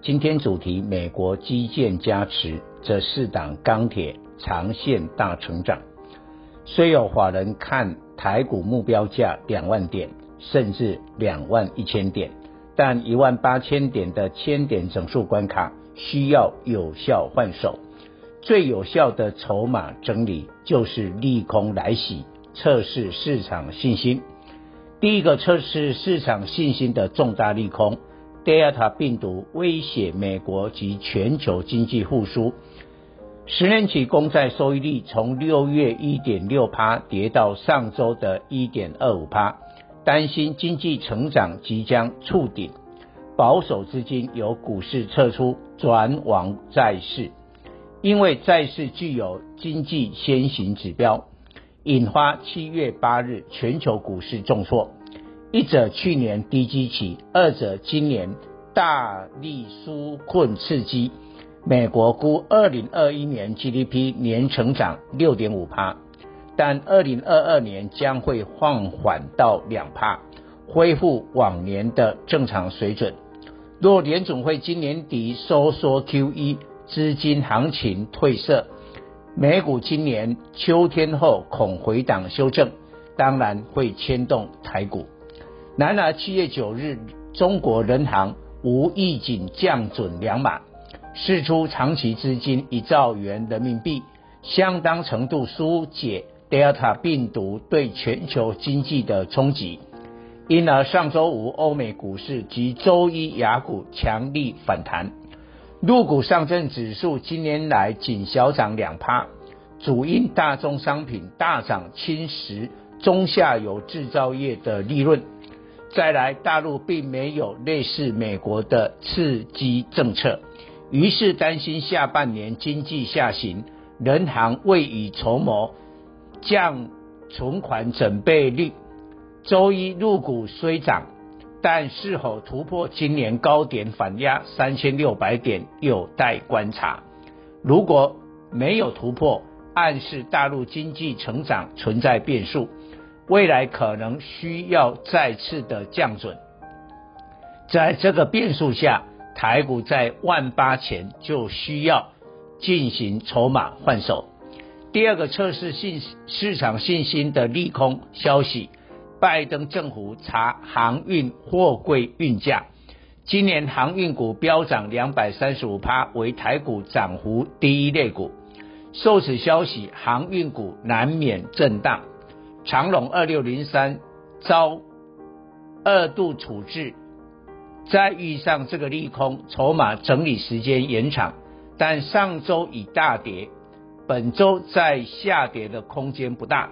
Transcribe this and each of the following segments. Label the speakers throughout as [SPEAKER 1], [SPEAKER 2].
[SPEAKER 1] 今天主题：美国基建加持这四档钢铁长线大成长。虽有法人看台股目标价两万点，甚至两万一千点。但一万八千点的千点整数关卡需要有效换手，最有效的筹码整理就是利空来袭，测试市场信心。第一个测试市场信心的重大利空，Delta 病毒威胁美国及全球经济复苏。十年期公债收益率从六月一点六趴跌到上周的一点二五趴。担心经济成长即将触顶，保守资金由股市撤出，转往债市，因为债市具有经济先行指标，引发七月八日全球股市重挫。一者去年低基期，二者今年大力纾困刺激，美国估二零二一年 GDP 年成长六点五趴。但二零二二年将会放缓到两趴，恢复往年的正常水准。若联总会今年底收缩 QE，资金行情褪色，美股今年秋天后恐回档修正，当然会牵动台股。然而七月九日，中国人行无预警降准两码，释出长期资金一兆元人民币，相当程度疏解。Delta 病毒对全球经济的冲击，因而上周五欧美股市及周一亚股强力反弹，陆股上证指数今年来仅小涨两趴，主因大宗商品大涨侵蚀中下游制造业的利润。再来，大陆并没有类似美国的刺激政策，于是担心下半年经济下行，人行未雨绸缪。降存款准备率，周一入股虽涨，但是否突破今年高点反压三千六百点有待观察。如果没有突破，暗示大陆经济成长存在变数，未来可能需要再次的降准。在这个变数下，台股在万八前就需要进行筹码换手。第二个测试信市场信心的利空消息，拜登政府查航运货柜运价，今年航运股飙涨两百三十五趴，为台股涨幅第一类股。受此消息，航运股难免震荡。长荣二六零三遭二度处置，再遇上这个利空，筹码整理时间延长，但上周已大跌。本周再下跌的空间不大。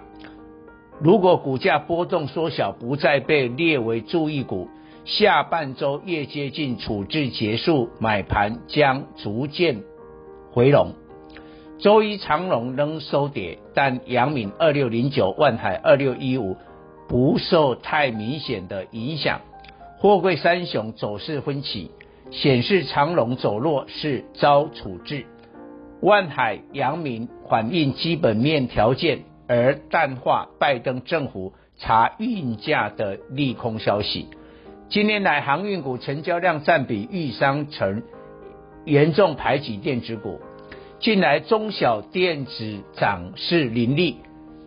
[SPEAKER 1] 如果股价波动缩小，不再被列为注意股，下半周越接近处置结束，买盘将逐渐回笼。周一长荣仍收跌，但阳明二六零九、万海二六一五不受太明显的影响。货柜三雄走势分歧，显示长荣走弱是遭处置。万海、阳明反映基本面条件，而淡化拜登政府查运价的利空消息。今年来航运股成交量占比愈商成严重排挤电子股。近来中小电子涨势凌厉，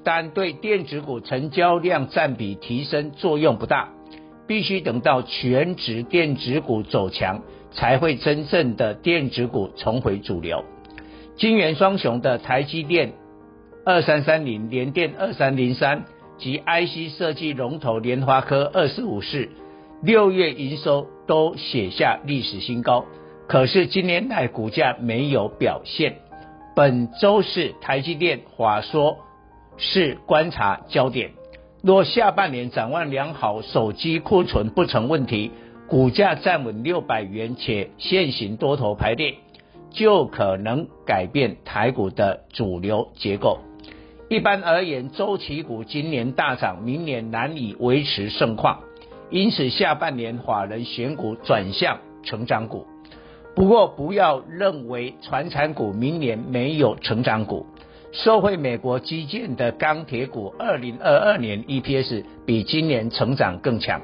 [SPEAKER 1] 但对电子股成交量占比提升作用不大。必须等到全值电子股走强，才会真正的电子股重回主流。金元双雄的台积电二三三零、联电二三零三及 IC 设计龙头联发科二四五四，六月营收都写下历史新高。可是今年来股价没有表现。本周是台积电法说是观察焦点。若下半年展望良好，手机库存不成问题，股价站稳六百元且现行多头排列。就可能改变台股的主流结构。一般而言，周期股今年大涨，明年难以维持盛况，因此下半年法人选股转向成长股。不过，不要认为传产股明年没有成长股。受惠美国基建的钢铁股，二零二二年 EPS 比今年成长更强。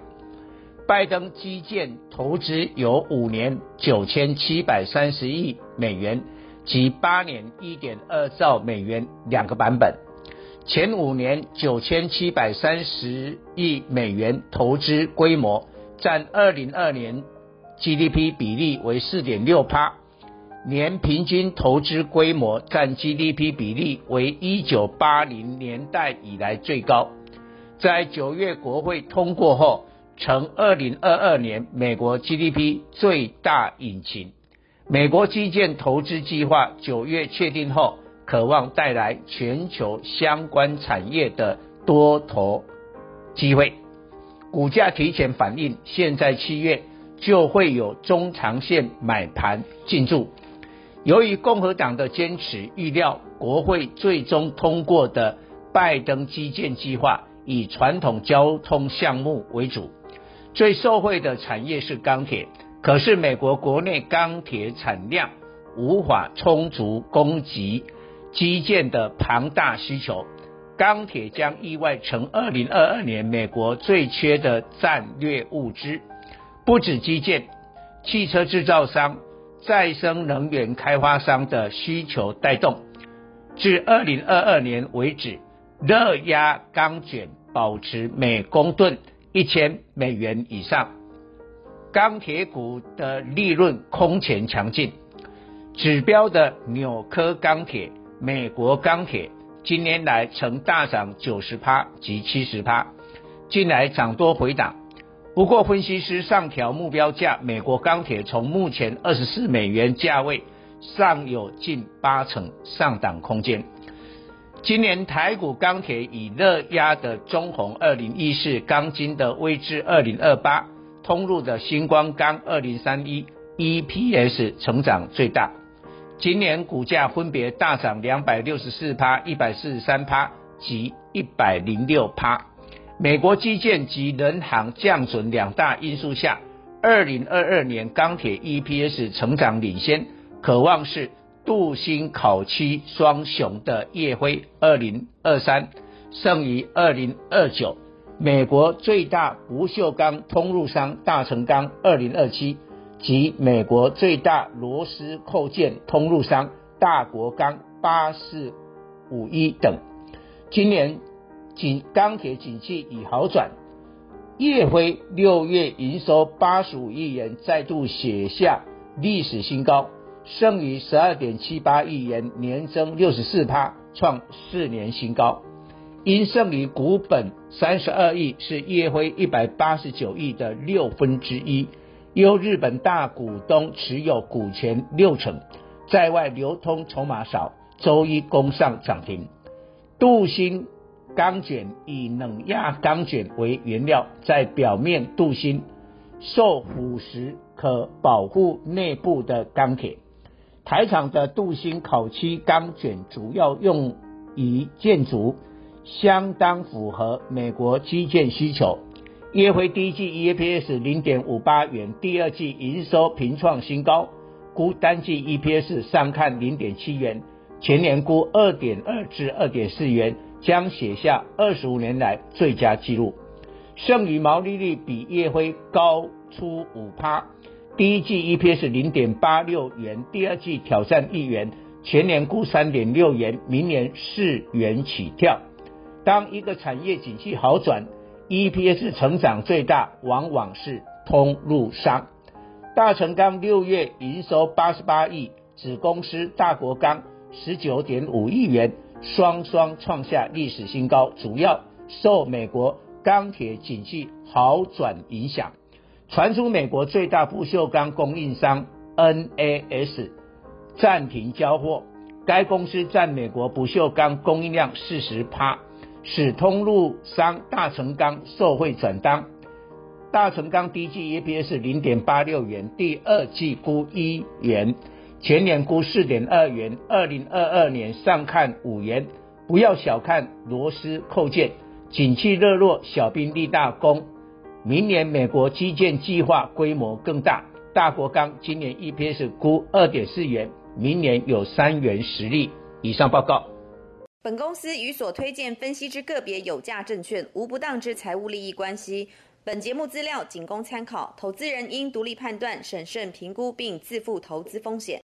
[SPEAKER 1] 拜登基建投资有五年九千七百三十亿美元及八年一点二兆美元两个版本。前五年九千七百三十亿美元投资规模占二零二年 GDP 比例为四点六趴，年平均投资规模占 GDP 比例为一九八零年代以来最高。在九月国会通过后，成二零二二年美国 GDP 最大引擎。美国基建投资计划九月确定后。渴望带来全球相关产业的多头机会，股价提前反应，现在七月就会有中长线买盘进驻。由于共和党的坚持，预料国会最终通过的拜登基建计划以传统交通项目为主，最受惠的产业是钢铁。可是美国国内钢铁产量无法充足供给。基建的庞大需求，钢铁将意外成二零二二年美国最缺的战略物资。不止基建，汽车制造商、再生能源开发商的需求带动。至二零二二年为止，热压钢卷保持每公吨一千美元以上。钢铁股的利润空前强劲，指标的纽柯钢铁。美国钢铁今年来曾大涨九十趴及七十趴，近来涨多回档。不过分析师上调目标价，美国钢铁从目前二十四美元价位尚有近八成上档空间。今年台股钢铁以热压的中红二零一四、钢筋的位置二零二八、通路的星光钢二零三一，EPS 成长最大。今年股价分别大涨两百六十四趴、一百四十三趴及一百零六趴。美国基建及人行降准两大因素下，二零二二年钢铁 EPS 成长领先，可望是镀锌烤漆双雄的烨辉二零二三胜于二零二九。美国最大不锈钢通路商大成钢二零二七。及美国最大螺丝扣件通路商大国钢八四五一等，今年景钢铁景气已好转，烨辉六月营收八十五亿元，再度写下历史新高，剩余十二点七八亿元，年增六十四趴，创四年新高。因剩余股本三十二亿，是烨辉一百八十九亿的六分之一。由日本大股东持有股权六成，在外流通筹码少，周一攻上涨停。镀锌钢卷以冷轧钢卷为原料，在表面镀锌，受腐蚀可保护内部的钢铁。台厂的镀锌烤漆钢卷主要用于建筑，相当符合美国基建需求。烨辉第一季 EPS 零点五八元，第二季营收平创新高，估单季 EPS 上看零点七元，全年估二点二至二点四元，将写下二十五年来最佳纪录。剩余毛利率比烨辉高出五趴，第一季 EPS 零点八六元，第二季挑战一元，全年估三点六元，明年四元起跳。当一个产业景气好转。EPS 成长最大，往往是通路商。大成钢六月营收八十八亿，子公司大国钢十九点五亿元，双双创下历史新高。主要受美国钢铁景气好转影响，传出美国最大不锈钢供应商 NAS 暂停交货，该公司占美国不锈钢供应量四十趴。使通路商大成钢受惠转单，大成钢第一季 EPS 零点八六元，第二季估一元，全年估四点二元，二零二二年上看五元。不要小看螺丝扣件，景气热络，小兵立大功。明年美国基建计划规模更大，大国钢今年 EPS 估二点四元，明年有三元实力。以上报告。
[SPEAKER 2] 本公司与所推荐分析之个别有价证券无不当之财务利益关系。本节目资料仅供参考，投资人应独立判断、审慎评估并自负投资风险。